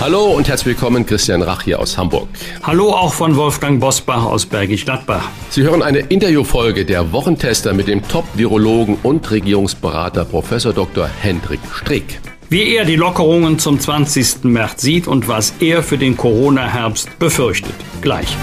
Hallo und herzlich willkommen, Christian Rach hier aus Hamburg. Hallo auch von Wolfgang Bosbach aus Bergisch Gladbach. Sie hören eine Interviewfolge der Wochentester mit dem Top-Virologen und Regierungsberater Prof. Dr. Hendrik Streeck. Wie er die Lockerungen zum 20. März sieht und was er für den Corona-Herbst befürchtet. Gleich.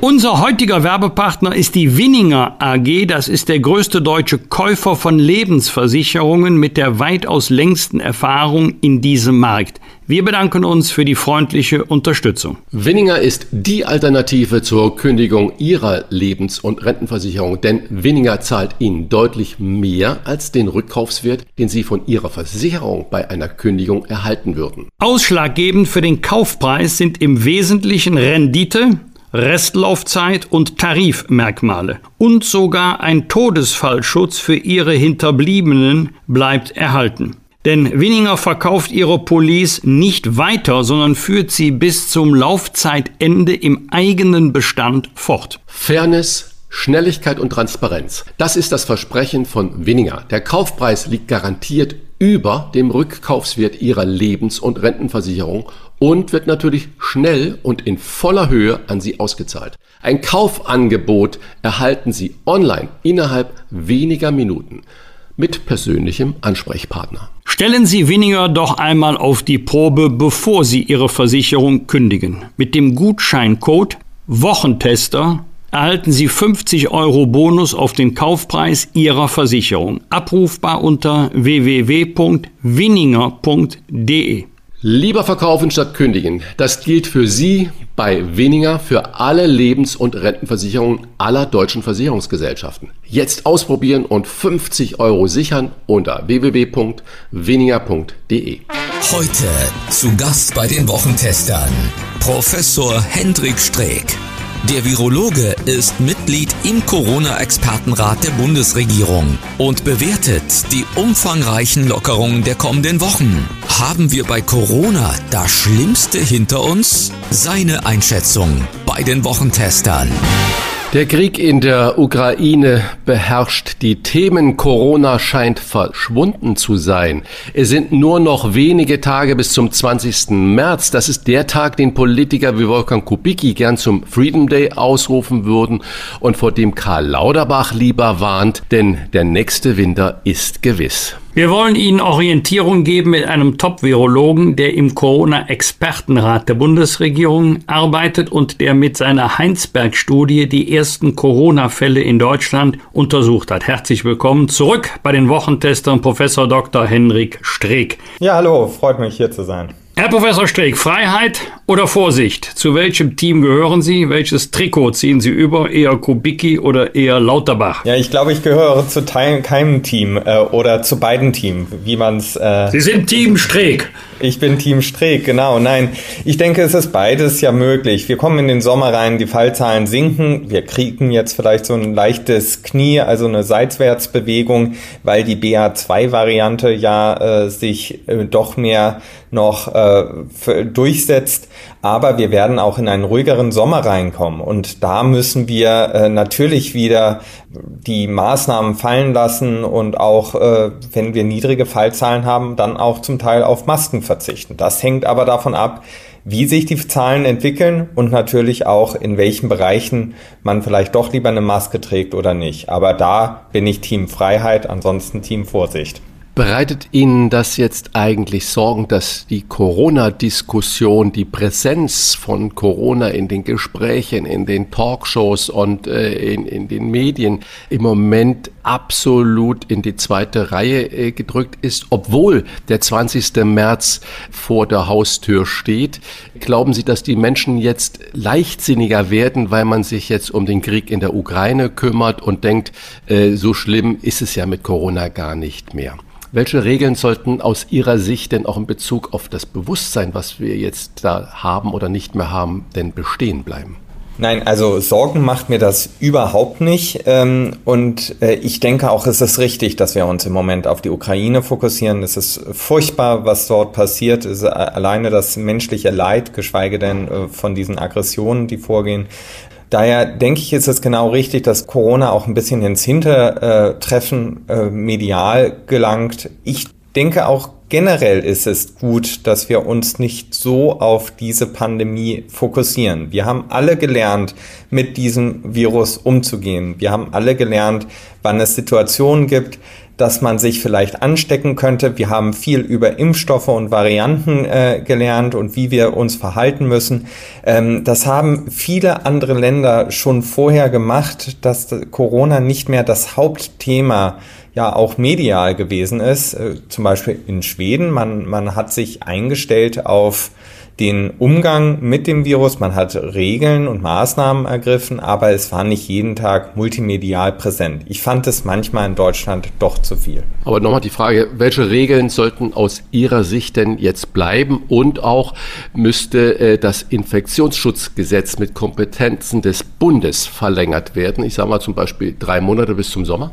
Unser heutiger Werbepartner ist die Winninger AG. Das ist der größte deutsche Käufer von Lebensversicherungen mit der weitaus längsten Erfahrung in diesem Markt. Wir bedanken uns für die freundliche Unterstützung. Winninger ist die Alternative zur Kündigung Ihrer Lebens- und Rentenversicherung, denn Winninger zahlt Ihnen deutlich mehr als den Rückkaufswert, den Sie von Ihrer Versicherung bei einer Kündigung erhalten würden. Ausschlaggebend für den Kaufpreis sind im Wesentlichen Rendite, Restlaufzeit und Tarifmerkmale. Und sogar ein Todesfallschutz für ihre Hinterbliebenen bleibt erhalten. Denn Winninger verkauft ihre Police nicht weiter, sondern führt sie bis zum Laufzeitende im eigenen Bestand fort. Fairness, Schnelligkeit und Transparenz. Das ist das Versprechen von Winninger. Der Kaufpreis liegt garantiert über dem Rückkaufswert Ihrer Lebens- und Rentenversicherung und wird natürlich schnell und in voller Höhe an Sie ausgezahlt. Ein Kaufangebot erhalten Sie online innerhalb weniger Minuten mit persönlichem Ansprechpartner. Stellen Sie Winninger doch einmal auf die Probe, bevor Sie Ihre Versicherung kündigen. Mit dem Gutscheincode Wochentester erhalten Sie 50 Euro Bonus auf den Kaufpreis Ihrer Versicherung. Abrufbar unter www.winninger.de. Lieber verkaufen statt kündigen. Das gilt für Sie bei Winninger für alle Lebens- und Rentenversicherungen aller deutschen Versicherungsgesellschaften. Jetzt ausprobieren und 50 Euro sichern unter www.winninger.de. Heute zu Gast bei den Wochentestern Professor Hendrik Streeck. Der Virologe ist Mitglied im Corona-Expertenrat der Bundesregierung und bewertet die umfangreichen Lockerungen der kommenden Wochen. Haben wir bei Corona das Schlimmste hinter uns? Seine Einschätzung bei den Wochentestern. Der Krieg in der Ukraine beherrscht die Themen. Corona scheint verschwunden zu sein. Es sind nur noch wenige Tage bis zum 20. März. Das ist der Tag, den Politiker wie Wolfgang Kubicki gern zum Freedom Day ausrufen würden und vor dem Karl Lauterbach lieber warnt, denn der nächste Winter ist gewiss. Wir wollen Ihnen Orientierung geben mit einem Top-Virologen, der im Corona-Expertenrat der Bundesregierung arbeitet und der mit seiner Heinsberg-Studie die ersten Corona-Fälle in Deutschland untersucht hat. Herzlich willkommen zurück bei den Wochentestern Professor Dr. Henrik Streeck. Ja, hallo, freut mich hier zu sein. Herr Professor Streeck, Freiheit oder Vorsicht? Zu welchem Team gehören Sie? Welches Trikot ziehen Sie über? Eher Kubicki oder eher Lauterbach? Ja, ich glaube, ich gehöre zu keinem Team äh, oder zu beiden Teams, wie man es. Äh, Sie sind Team Streeck. Ich bin Team Streeck, genau. Nein, ich denke, es ist beides ja möglich. Wir kommen in den Sommer rein, die Fallzahlen sinken. Wir kriegen jetzt vielleicht so ein leichtes Knie, also eine Seitwärtsbewegung, weil die BA2-Variante ja äh, sich äh, doch mehr noch äh, durchsetzt. Aber wir werden auch in einen ruhigeren Sommer reinkommen. Und da müssen wir äh, natürlich wieder die Maßnahmen fallen lassen und auch, äh, wenn wir niedrige Fallzahlen haben, dann auch zum Teil auf Masken verzichten. Das hängt aber davon ab, wie sich die Zahlen entwickeln und natürlich auch in welchen Bereichen man vielleicht doch lieber eine Maske trägt oder nicht. Aber da bin ich Team Freiheit, ansonsten Team Vorsicht. Bereitet Ihnen das jetzt eigentlich Sorgen, dass die Corona-Diskussion, die Präsenz von Corona in den Gesprächen, in den Talkshows und äh, in, in, den Medien im Moment absolut in die zweite Reihe äh, gedrückt ist, obwohl der 20. März vor der Haustür steht? Glauben Sie, dass die Menschen jetzt leichtsinniger werden, weil man sich jetzt um den Krieg in der Ukraine kümmert und denkt, äh, so schlimm ist es ja mit Corona gar nicht mehr? Welche Regeln sollten aus Ihrer Sicht denn auch in Bezug auf das Bewusstsein, was wir jetzt da haben oder nicht mehr haben, denn bestehen bleiben? Nein, also Sorgen macht mir das überhaupt nicht. Ähm, und äh, ich denke auch, es ist richtig, dass wir uns im Moment auf die Ukraine fokussieren. Es ist furchtbar, was dort passiert. Es ist alleine das menschliche Leid, geschweige denn äh, von diesen Aggressionen, die vorgehen. Daher denke ich, ist es genau richtig, dass Corona auch ein bisschen ins Hintertreffen äh, medial gelangt. Ich denke auch generell ist es gut, dass wir uns nicht so auf diese Pandemie fokussieren. Wir haben alle gelernt, mit diesem Virus umzugehen. Wir haben alle gelernt, wann es Situationen gibt, dass man sich vielleicht anstecken könnte. Wir haben viel über Impfstoffe und Varianten äh, gelernt und wie wir uns verhalten müssen. Ähm, das haben viele andere Länder schon vorher gemacht, dass Corona nicht mehr das Hauptthema ja auch medial gewesen ist. Äh, zum Beispiel in Schweden. Man, man hat sich eingestellt auf den Umgang mit dem Virus. Man hat Regeln und Maßnahmen ergriffen, aber es war nicht jeden Tag multimedial präsent. Ich fand es manchmal in Deutschland doch zu viel. Aber nochmal die Frage, welche Regeln sollten aus Ihrer Sicht denn jetzt bleiben? Und auch müsste äh, das Infektionsschutzgesetz mit Kompetenzen des Bundes verlängert werden? Ich sage mal zum Beispiel drei Monate bis zum Sommer?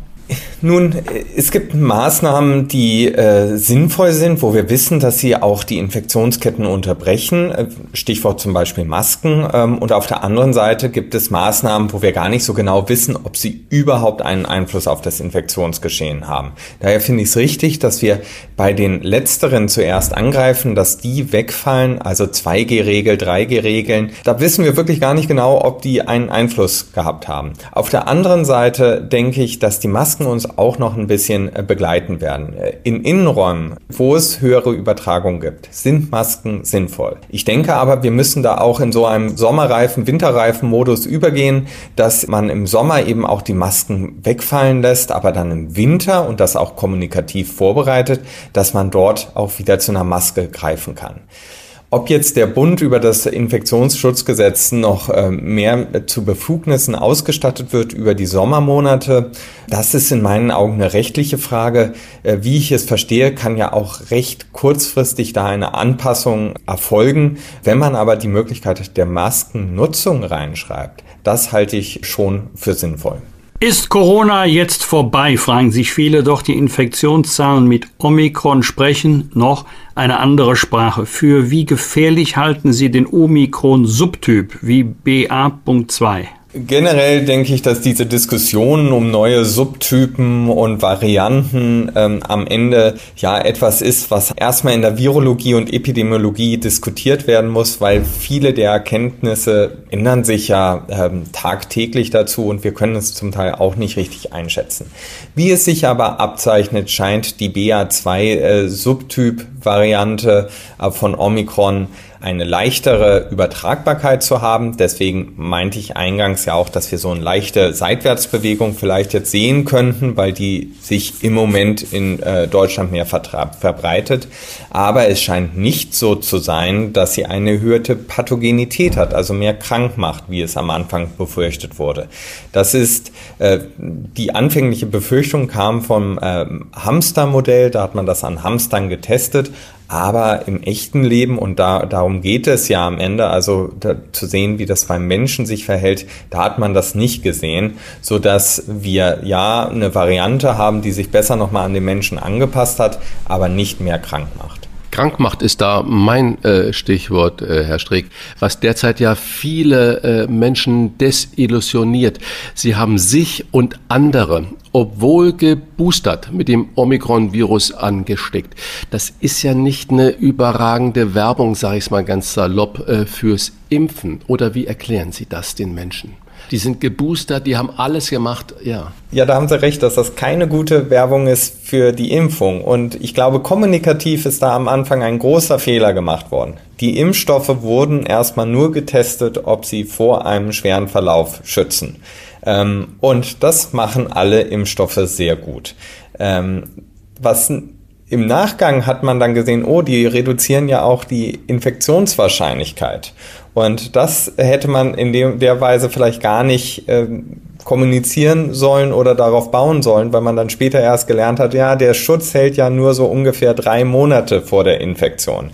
Nun, es gibt Maßnahmen, die äh, sinnvoll sind, wo wir wissen, dass sie auch die Infektionsketten unterbrechen. Äh, Stichwort zum Beispiel Masken. Ähm, und auf der anderen Seite gibt es Maßnahmen, wo wir gar nicht so genau wissen, ob sie überhaupt einen Einfluss auf das Infektionsgeschehen haben. Daher finde ich es richtig, dass wir bei den letzteren zuerst angreifen, dass die wegfallen, also 2G-Regel, 3G-Regeln. Da wissen wir wirklich gar nicht genau, ob die einen Einfluss gehabt haben. Auf der anderen Seite denke ich, dass die Masken Masken uns auch noch ein bisschen äh, begleiten werden. Äh, in Innenräumen, wo es höhere Übertragung gibt, sind Masken sinnvoll. Ich denke aber, wir müssen da auch in so einem Sommerreifen, Winterreifen Modus übergehen, dass man im Sommer eben auch die Masken wegfallen lässt, aber dann im Winter und das auch kommunikativ vorbereitet, dass man dort auch wieder zu einer Maske greifen kann. Ob jetzt der Bund über das Infektionsschutzgesetz noch äh, mehr zu Befugnissen ausgestattet wird über die Sommermonate, das ist in meinen Augen eine rechtliche Frage. Äh, wie ich es verstehe, kann ja auch recht kurzfristig da eine Anpassung erfolgen. Wenn man aber die Möglichkeit der Maskennutzung reinschreibt, das halte ich schon für sinnvoll. Ist Corona jetzt vorbei, fragen sich viele, doch die Infektionszahlen mit Omikron sprechen noch eine andere Sprache. Für wie gefährlich halten Sie den Omikron-Subtyp wie BA.2? Generell denke ich, dass diese Diskussionen um neue Subtypen und Varianten ähm, am Ende ja etwas ist, was erstmal in der Virologie und Epidemiologie diskutiert werden muss, weil viele der Erkenntnisse ändern sich ja ähm, tagtäglich dazu und wir können es zum Teil auch nicht richtig einschätzen. Wie es sich aber abzeichnet, scheint die BA2 äh, äh, von Omikron eine leichtere Übertragbarkeit zu haben. Deswegen meinte ich eingangs ja auch, dass wir so eine leichte Seitwärtsbewegung vielleicht jetzt sehen könnten, weil die sich im Moment in äh, Deutschland mehr verbreitet. Aber es scheint nicht so zu sein, dass sie eine erhöhte Pathogenität hat, also mehr krank macht, wie es am Anfang befürchtet wurde. Das ist äh, die anfängliche Befürchtung kam vom äh, Hamstermodell, da hat man das an Hamstern getestet, aber im echten Leben, und da, darum geht es ja am Ende, also da, zu sehen, wie das beim Menschen sich verhält, da hat man das nicht gesehen, so dass wir ja eine Variante haben, die sich besser nochmal an den Menschen angepasst hat, aber nicht mehr krank macht. Krank macht ist da mein äh, Stichwort, äh, Herr Streeck, was derzeit ja viele äh, Menschen desillusioniert. Sie haben sich und andere, obwohl geboostert, mit dem Omikron-Virus angesteckt. Das ist ja nicht eine überragende Werbung, sage ich mal ganz salopp, äh, fürs Impfen. Oder wie erklären Sie das den Menschen? die sind geboostert, die haben alles gemacht, ja. Ja, da haben Sie recht, dass das keine gute Werbung ist für die Impfung. Und ich glaube, kommunikativ ist da am Anfang ein großer Fehler gemacht worden. Die Impfstoffe wurden erstmal nur getestet, ob sie vor einem schweren Verlauf schützen. Ähm, und das machen alle Impfstoffe sehr gut. Ähm, was im Nachgang hat man dann gesehen, oh, die reduzieren ja auch die Infektionswahrscheinlichkeit. Und das hätte man in dem, der Weise vielleicht gar nicht äh, kommunizieren sollen oder darauf bauen sollen, weil man dann später erst gelernt hat, ja, der Schutz hält ja nur so ungefähr drei Monate vor der Infektion.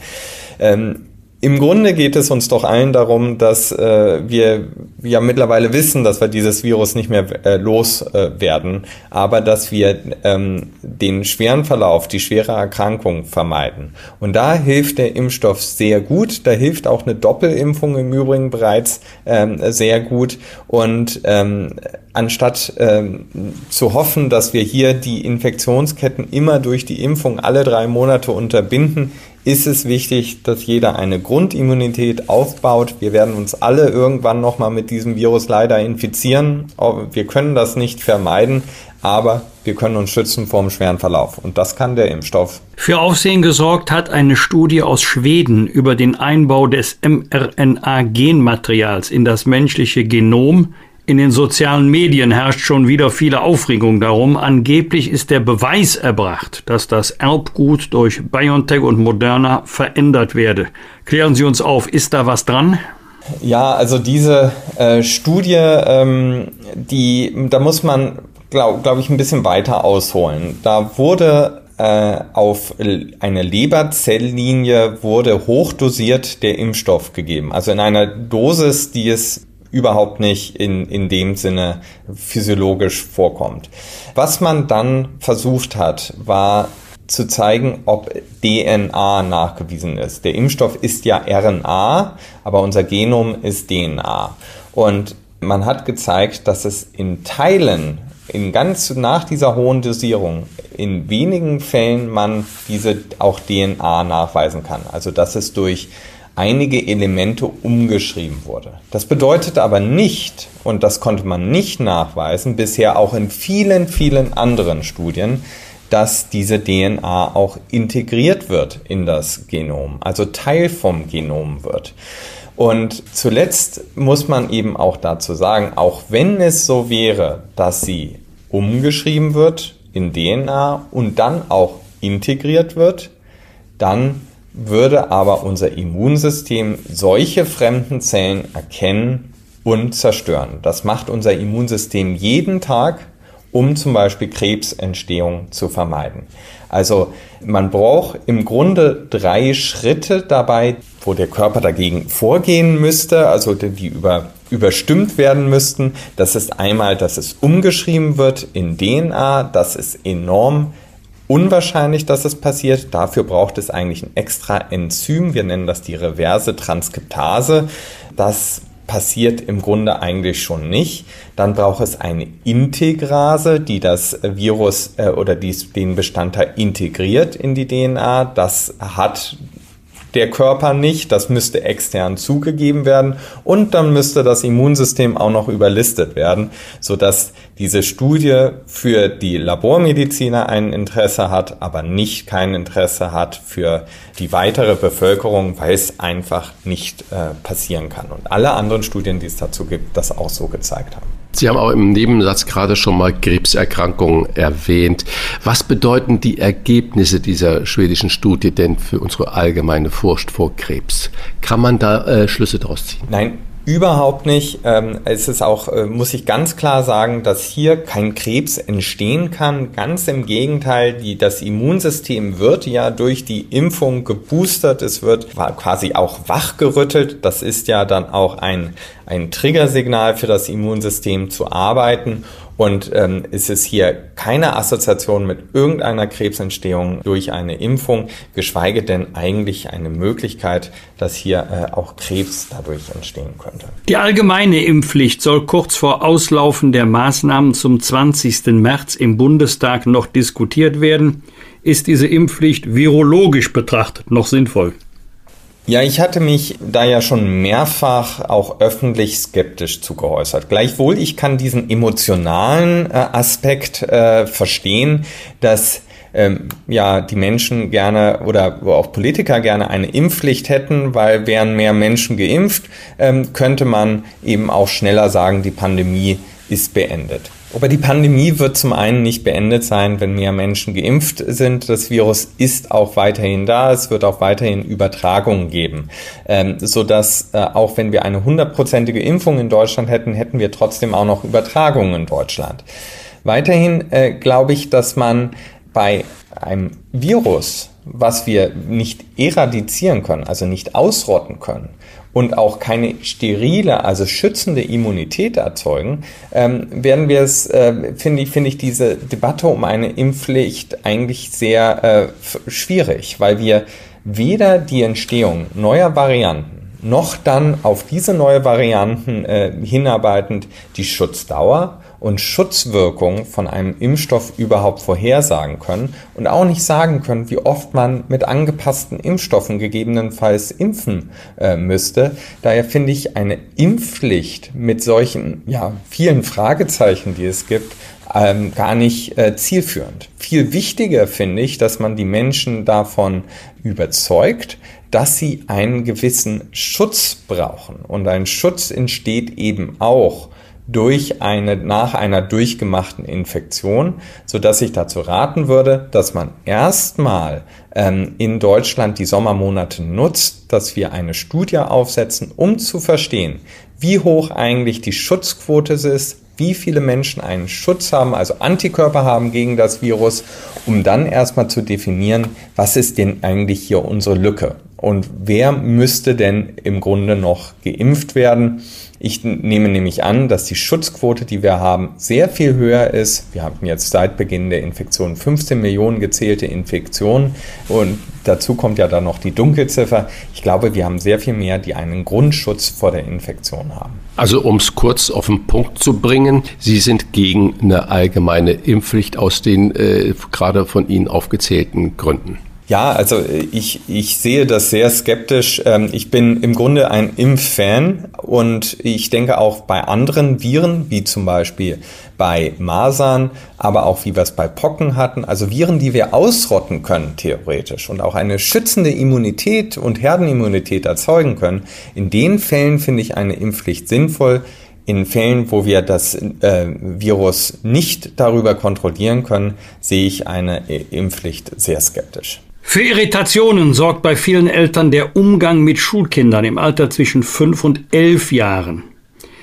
Ähm, im Grunde geht es uns doch allen darum, dass äh, wir ja mittlerweile wissen, dass wir dieses Virus nicht mehr äh, loswerden, äh, aber dass wir ähm, den schweren Verlauf, die schwere Erkrankung vermeiden. Und da hilft der Impfstoff sehr gut. Da hilft auch eine Doppelimpfung im Übrigen bereits ähm, sehr gut. Und ähm, anstatt ähm, zu hoffen, dass wir hier die Infektionsketten immer durch die Impfung alle drei Monate unterbinden, ist es wichtig, dass jeder eine Grundimmunität aufbaut. Wir werden uns alle irgendwann nochmal mit diesem Virus leider infizieren. Wir können das nicht vermeiden, aber wir können uns schützen vor dem schweren Verlauf. Und das kann der Impfstoff. Für Aufsehen gesorgt hat eine Studie aus Schweden über den Einbau des mRNA-Genmaterials in das menschliche Genom in den sozialen Medien herrscht schon wieder viele Aufregung darum. Angeblich ist der Beweis erbracht, dass das Erbgut durch BioNTech und Moderna verändert werde. Klären Sie uns auf, ist da was dran? Ja, also diese äh, Studie, ähm, die, da muss man, glaube glaub ich, ein bisschen weiter ausholen. Da wurde äh, auf eine Leberzelllinie wurde hochdosiert der Impfstoff gegeben. Also in einer Dosis, die es überhaupt nicht in, in dem Sinne physiologisch vorkommt. Was man dann versucht hat, war zu zeigen, ob DNA nachgewiesen ist. Der Impfstoff ist ja RNA, aber unser Genom ist DNA. Und man hat gezeigt, dass es in Teilen, in ganz nach dieser hohen Dosierung, in wenigen Fällen man diese auch DNA nachweisen kann. Also dass es durch einige Elemente umgeschrieben wurde. Das bedeutet aber nicht, und das konnte man nicht nachweisen, bisher auch in vielen, vielen anderen Studien, dass diese DNA auch integriert wird in das Genom, also Teil vom Genom wird. Und zuletzt muss man eben auch dazu sagen, auch wenn es so wäre, dass sie umgeschrieben wird in DNA und dann auch integriert wird, dann würde aber unser Immunsystem solche fremden Zellen erkennen und zerstören. Das macht unser Immunsystem jeden Tag, um zum Beispiel Krebsentstehung zu vermeiden. Also man braucht im Grunde drei Schritte dabei, wo der Körper dagegen vorgehen müsste, also die über, überstimmt werden müssten. Das ist einmal, dass es umgeschrieben wird in DNA, das ist enorm unwahrscheinlich, dass es passiert. Dafür braucht es eigentlich ein extra Enzym. Wir nennen das die reverse Transkriptase. Das passiert im Grunde eigentlich schon nicht. Dann braucht es eine Integrase, die das Virus äh, oder dies, den Bestandteil integriert in die DNA. Das hat der Körper nicht. Das müsste extern zugegeben werden und dann müsste das Immunsystem auch noch überlistet werden, sodass diese Studie für die Labormediziner ein Interesse hat, aber nicht kein Interesse hat für die weitere Bevölkerung, weil es einfach nicht äh, passieren kann. Und alle anderen Studien, die es dazu gibt, das auch so gezeigt haben. Sie haben auch im Nebensatz gerade schon mal Krebserkrankungen erwähnt. Was bedeuten die Ergebnisse dieser schwedischen Studie denn für unsere allgemeine Furcht vor Krebs? Kann man da äh, Schlüsse daraus ziehen? Nein, Überhaupt nicht. Ähm, es ist auch, äh, muss ich ganz klar sagen, dass hier kein Krebs entstehen kann. Ganz im Gegenteil, die, das Immunsystem wird ja durch die Impfung geboostert. Es wird quasi auch wachgerüttelt. Das ist ja dann auch ein, ein Triggersignal für das Immunsystem zu arbeiten. Und ähm, ist es hier keine Assoziation mit irgendeiner Krebsentstehung durch eine Impfung, geschweige denn eigentlich eine Möglichkeit, dass hier äh, auch Krebs dadurch entstehen könnte. Die allgemeine Impfpflicht soll kurz vor Auslaufen der Maßnahmen zum 20. März im Bundestag noch diskutiert werden. Ist diese Impfpflicht virologisch betrachtet noch sinnvoll? Ja, ich hatte mich da ja schon mehrfach auch öffentlich skeptisch zugeäußert. Gleichwohl, ich kann diesen emotionalen äh, Aspekt äh, verstehen, dass ähm, ja die Menschen gerne oder auch Politiker gerne eine Impfpflicht hätten, weil wären mehr Menschen geimpft, ähm, könnte man eben auch schneller sagen, die Pandemie ist beendet. Aber die Pandemie wird zum einen nicht beendet sein, wenn mehr Menschen geimpft sind. Das Virus ist auch weiterhin da. Es wird auch weiterhin Übertragungen geben, ähm, so dass äh, auch wenn wir eine hundertprozentige Impfung in Deutschland hätten, hätten wir trotzdem auch noch Übertragungen in Deutschland. Weiterhin äh, glaube ich, dass man bei einem Virus was wir nicht eradizieren können, also nicht ausrotten können, und auch keine sterile, also schützende Immunität erzeugen, ähm, werden wir es, äh, finde ich, finde ich diese Debatte um eine Impfpflicht eigentlich sehr äh, schwierig, weil wir weder die Entstehung neuer Varianten noch dann auf diese neue Varianten äh, hinarbeitend die Schutzdauer und Schutzwirkung von einem Impfstoff überhaupt vorhersagen können und auch nicht sagen können, wie oft man mit angepassten Impfstoffen gegebenenfalls impfen äh, müsste. Daher finde ich eine Impfpflicht mit solchen ja, vielen Fragezeichen, die es gibt, ähm, gar nicht äh, zielführend. Viel wichtiger finde ich, dass man die Menschen davon überzeugt, dass sie einen gewissen Schutz brauchen. Und ein Schutz entsteht eben auch durch eine, nach einer durchgemachten Infektion, so dass ich dazu raten würde, dass man erstmal ähm, in Deutschland die Sommermonate nutzt, dass wir eine Studie aufsetzen, um zu verstehen, wie hoch eigentlich die Schutzquote ist, wie viele Menschen einen Schutz haben, also Antikörper haben gegen das Virus, um dann erstmal zu definieren, was ist denn eigentlich hier unsere Lücke und wer müsste denn im Grunde noch geimpft werden. Ich nehme nämlich an, dass die Schutzquote, die wir haben, sehr viel höher ist. Wir haben jetzt seit Beginn der Infektion 15 Millionen gezählte Infektionen und dazu kommt ja dann noch die Dunkelziffer. Ich glaube, wir haben sehr viel mehr, die einen Grundschutz vor der Infektion haben. Also um es kurz auf den Punkt zu bringen, Sie sind gegen eine allgemeine Impfpflicht aus den äh, gerade von Ihnen aufgezählten Gründen. Ja, also ich, ich sehe das sehr skeptisch. Ähm, ich bin im Grunde ein Impffan und ich denke auch bei anderen Viren, wie zum Beispiel bei Masern, aber auch wie wir es bei Pocken hatten, also Viren, die wir ausrotten können theoretisch und auch eine schützende Immunität und Herdenimmunität erzeugen können, in den Fällen finde ich eine Impfpflicht sinnvoll. In Fällen, wo wir das äh, Virus nicht darüber kontrollieren können, sehe ich eine Impfpflicht sehr skeptisch. Für Irritationen sorgt bei vielen Eltern der Umgang mit Schulkindern im Alter zwischen fünf und elf Jahren,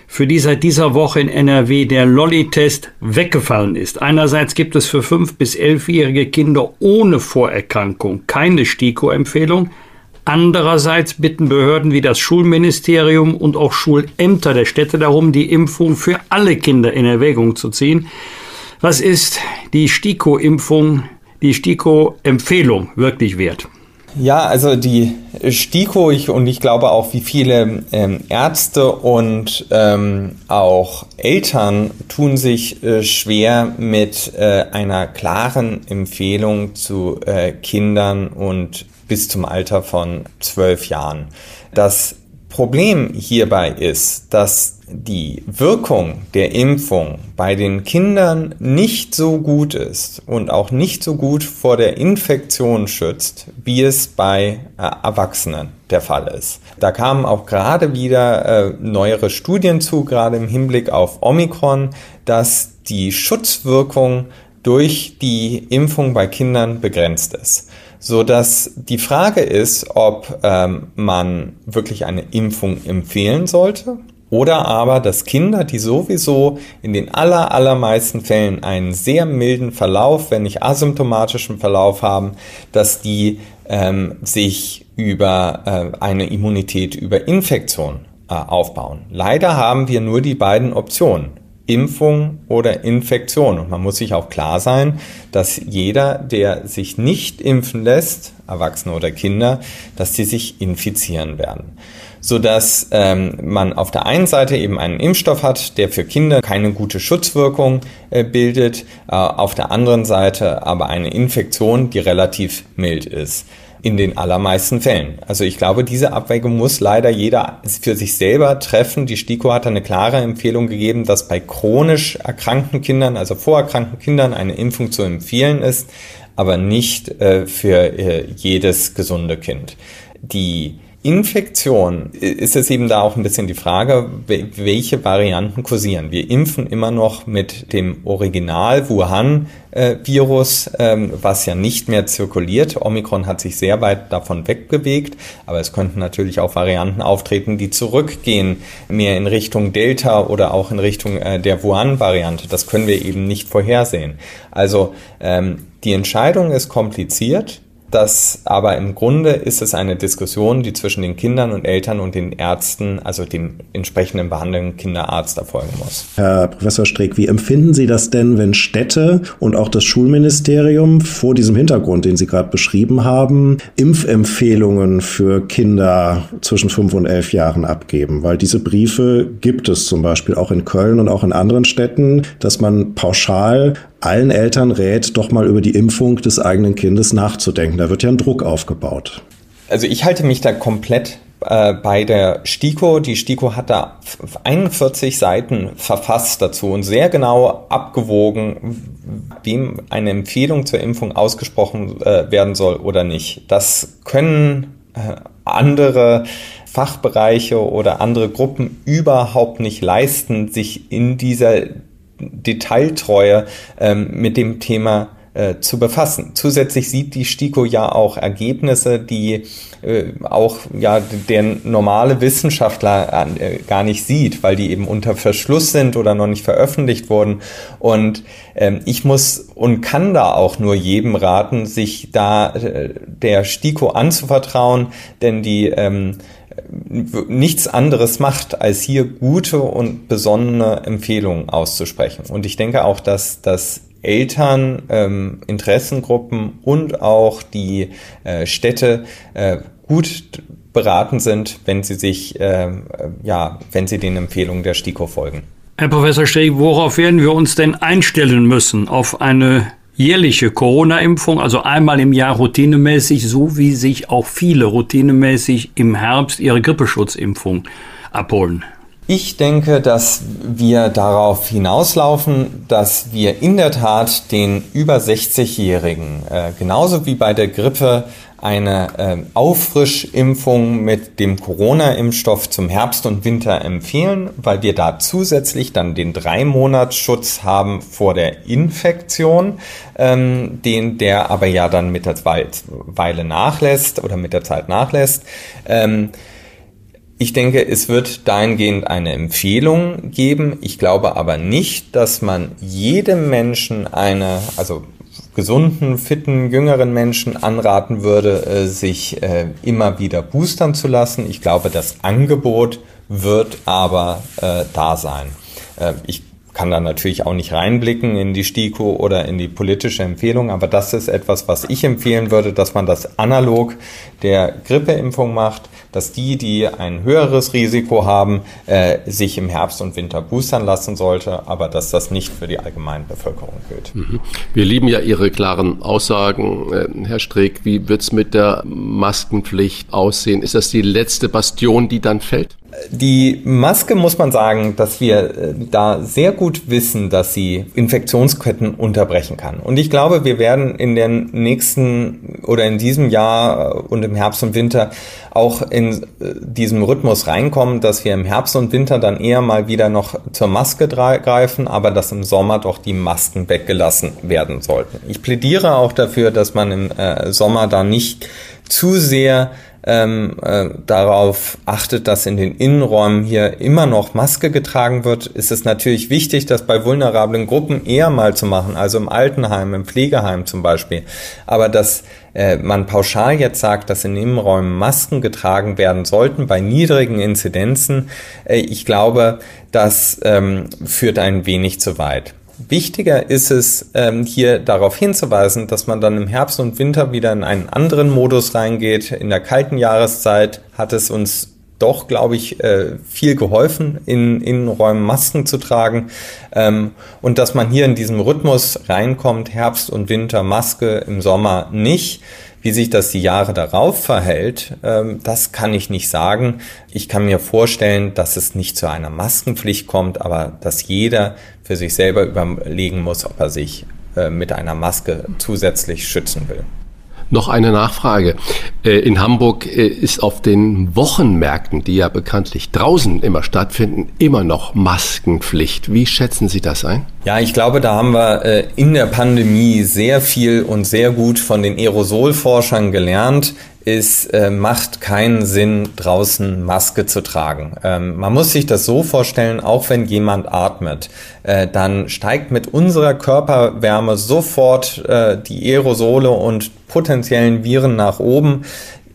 für die seit dieser Woche in NRW der Lolli-Test weggefallen ist. Einerseits gibt es für fünf bis elfjährige Kinder ohne Vorerkrankung keine STIKO-Empfehlung. Andererseits bitten Behörden wie das Schulministerium und auch Schulämter der Städte darum, die Impfung für alle Kinder in Erwägung zu ziehen. Was ist die STIKO-Impfung die STIKO-Empfehlung wirklich wert? Ja, also die STIKO ich, und ich glaube auch, wie viele ähm, Ärzte und ähm, auch Eltern tun sich äh, schwer mit äh, einer klaren Empfehlung zu äh, Kindern und bis zum Alter von zwölf Jahren. Das Problem hierbei ist, dass die Wirkung der Impfung bei den Kindern nicht so gut ist und auch nicht so gut vor der Infektion schützt, wie es bei äh, Erwachsenen der Fall ist. Da kamen auch gerade wieder äh, neuere Studien zu, gerade im Hinblick auf Omikron, dass die Schutzwirkung durch die Impfung bei Kindern begrenzt ist so dass die Frage ist, ob ähm, man wirklich eine Impfung empfehlen sollte oder aber, dass Kinder, die sowieso in den aller, allermeisten Fällen einen sehr milden Verlauf, wenn nicht asymptomatischen Verlauf haben, dass die ähm, sich über äh, eine Immunität über Infektion äh, aufbauen. Leider haben wir nur die beiden Optionen. Impfung oder Infektion. Und man muss sich auch klar sein, dass jeder, der sich nicht impfen lässt, Erwachsene oder Kinder, dass die sich infizieren werden so dass ähm, man auf der einen Seite eben einen Impfstoff hat, der für Kinder keine gute Schutzwirkung äh, bildet, äh, auf der anderen Seite aber eine Infektion, die relativ mild ist. In den allermeisten Fällen. Also ich glaube, diese Abwägung muss leider jeder für sich selber treffen. Die STIKO hat eine klare Empfehlung gegeben, dass bei chronisch erkrankten Kindern, also vorerkrankten Kindern, eine Impfung zu empfehlen ist, aber nicht äh, für äh, jedes gesunde Kind. Die Infektion ist es eben da auch ein bisschen die Frage, welche Varianten kursieren. Wir impfen immer noch mit dem Original Wuhan-Virus, ähm, was ja nicht mehr zirkuliert. Omikron hat sich sehr weit davon wegbewegt, aber es könnten natürlich auch Varianten auftreten, die zurückgehen, mehr in Richtung Delta oder auch in Richtung äh, der Wuhan-Variante. Das können wir eben nicht vorhersehen. Also ähm, die Entscheidung ist kompliziert dass aber im Grunde ist es eine Diskussion, die zwischen den Kindern und Eltern und den Ärzten, also dem entsprechenden behandelnden Kinderarzt erfolgen muss. Herr Professor Streeck, wie empfinden Sie das denn, wenn Städte und auch das Schulministerium vor diesem Hintergrund, den Sie gerade beschrieben haben, Impfempfehlungen für Kinder zwischen fünf und elf Jahren abgeben? Weil diese Briefe gibt es zum Beispiel auch in Köln und auch in anderen Städten, dass man pauschal allen Eltern rät, doch mal über die Impfung des eigenen Kindes nachzudenken. Da wird ja ein Druck aufgebaut. Also ich halte mich da komplett äh, bei der STIKO. Die STIKO hat da 41 Seiten verfasst dazu und sehr genau abgewogen, wem eine Empfehlung zur Impfung ausgesprochen äh, werden soll oder nicht. Das können äh, andere Fachbereiche oder andere Gruppen überhaupt nicht leisten, sich in dieser Detailtreue ähm, mit dem Thema äh, zu befassen. Zusätzlich sieht die STIKO ja auch Ergebnisse, die äh, auch ja der normale Wissenschaftler äh, gar nicht sieht, weil die eben unter Verschluss sind oder noch nicht veröffentlicht wurden. Und ähm, ich muss und kann da auch nur jedem raten, sich da äh, der STIKO anzuvertrauen, denn die ähm, nichts anderes macht, als hier gute und besonnene Empfehlungen auszusprechen. Und ich denke auch, dass, dass Eltern, ähm, Interessengruppen und auch die äh, Städte äh, gut beraten sind, wenn sie sich, äh, ja, wenn sie den Empfehlungen der STIKO folgen. Herr Professor Steg, worauf werden wir uns denn einstellen müssen? Auf eine jährliche Corona-Impfung, also einmal im Jahr routinemäßig, so wie sich auch viele routinemäßig im Herbst ihre Grippeschutzimpfung abholen? Ich denke, dass wir darauf hinauslaufen, dass wir in der Tat den über 60-Jährigen, äh, genauso wie bei der Grippe, eine äh, Auffrischimpfung mit dem Corona-Impfstoff zum Herbst und Winter empfehlen, weil wir da zusätzlich dann den Drei-Monats-Schutz haben vor der Infektion, ähm, den der aber ja dann mit der Weile nachlässt oder mit der Zeit nachlässt. Ähm, ich denke, es wird dahingehend eine Empfehlung geben. Ich glaube aber nicht, dass man jedem Menschen eine, also gesunden, fitten, jüngeren Menschen anraten würde, äh, sich äh, immer wieder boostern zu lassen. Ich glaube, das Angebot wird aber äh, da sein. ich kann da natürlich auch nicht reinblicken in die STIKO oder in die politische Empfehlung, aber das ist etwas, was ich empfehlen würde, dass man das analog der Grippeimpfung macht, dass die, die ein höheres Risiko haben, äh, sich im Herbst und Winter boostern lassen sollte, aber dass das nicht für die allgemeine Bevölkerung gilt. Mhm. Wir lieben ja Ihre klaren Aussagen, äh, Herr Streeck. Wie wird es mit der Maskenpflicht aussehen? Ist das die letzte Bastion, die dann fällt? Die Maske muss man sagen, dass wir äh, da sehr gut wissen, dass sie Infektionsketten unterbrechen kann. Und ich glaube, wir werden in den nächsten oder in diesem Jahr äh, und im Herbst und Winter auch in äh, diesem Rhythmus reinkommen, dass wir im Herbst und Winter dann eher mal wieder noch zur Maske greifen, aber dass im Sommer doch die Masken weggelassen werden sollten. Ich plädiere auch dafür, dass man im Sommer da nicht zu sehr ähm, äh, darauf achtet, dass in den Innenräumen hier immer noch Maske getragen wird, ist es natürlich wichtig, das bei vulnerablen Gruppen eher mal zu machen, also im Altenheim, im Pflegeheim zum Beispiel. Aber dass äh, man pauschal jetzt sagt, dass in Innenräumen Masken getragen werden sollten bei niedrigen Inzidenzen, äh, ich glaube, das ähm, führt ein wenig zu weit. Wichtiger ist es, ähm, hier darauf hinzuweisen, dass man dann im Herbst und Winter wieder in einen anderen Modus reingeht. In der kalten Jahreszeit hat es uns doch, glaube ich, äh, viel geholfen, in Innenräumen Masken zu tragen. Ähm, und dass man hier in diesem Rhythmus reinkommt, Herbst und Winter Maske, im Sommer nicht. Wie sich das die Jahre darauf verhält, ähm, das kann ich nicht sagen. Ich kann mir vorstellen, dass es nicht zu einer Maskenpflicht kommt, aber dass jeder für sich selber überlegen muss, ob er sich äh, mit einer Maske zusätzlich schützen will. Noch eine Nachfrage. Äh, in Hamburg äh, ist auf den Wochenmärkten, die ja bekanntlich draußen immer stattfinden, immer noch Maskenpflicht. Wie schätzen Sie das ein? Ja, ich glaube, da haben wir in der Pandemie sehr viel und sehr gut von den Aerosolforschern gelernt. Es äh, macht keinen Sinn, draußen Maske zu tragen. Ähm, man muss sich das so vorstellen, auch wenn jemand atmet, äh, dann steigt mit unserer Körperwärme sofort äh, die Aerosole und potenziellen Viren nach oben.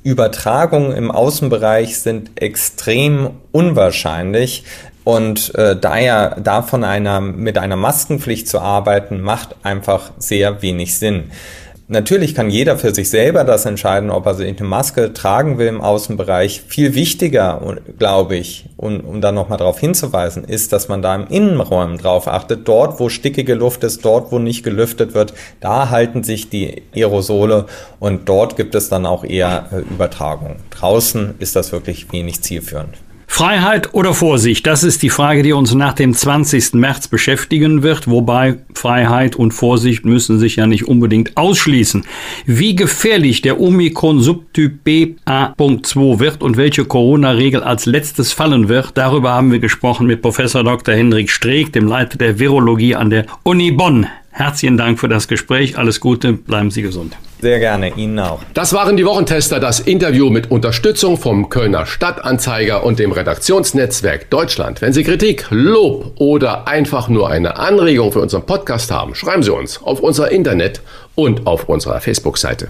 Übertragungen im Außenbereich sind extrem unwahrscheinlich. Und äh, daher davon einer, mit einer Maskenpflicht zu arbeiten, macht einfach sehr wenig Sinn. Natürlich kann jeder für sich selber das entscheiden, ob er sich eine Maske tragen will im Außenbereich. Viel wichtiger, glaube ich, um, um da nochmal darauf hinzuweisen, ist, dass man da im Innenräumen drauf achtet. Dort, wo stickige Luft ist, dort, wo nicht gelüftet wird, da halten sich die Aerosole und dort gibt es dann auch eher äh, Übertragung. Draußen ist das wirklich wenig zielführend. Freiheit oder Vorsicht? Das ist die Frage, die uns nach dem 20. März beschäftigen wird, wobei Freiheit und Vorsicht müssen sich ja nicht unbedingt ausschließen. Wie gefährlich der Omikron-Subtyp BA.2 wird und welche Corona-Regel als letztes fallen wird, darüber haben wir gesprochen mit Professor Dr. Hendrik Streeck, dem Leiter der Virologie an der Uni Bonn. Herzlichen Dank für das Gespräch. Alles Gute, bleiben Sie gesund. Sehr gerne, Ihnen auch. Das waren die Wochentester, das Interview mit Unterstützung vom Kölner Stadtanzeiger und dem Redaktionsnetzwerk Deutschland. Wenn Sie Kritik, Lob oder einfach nur eine Anregung für unseren Podcast haben, schreiben Sie uns auf unser Internet und auf unserer Facebook-Seite.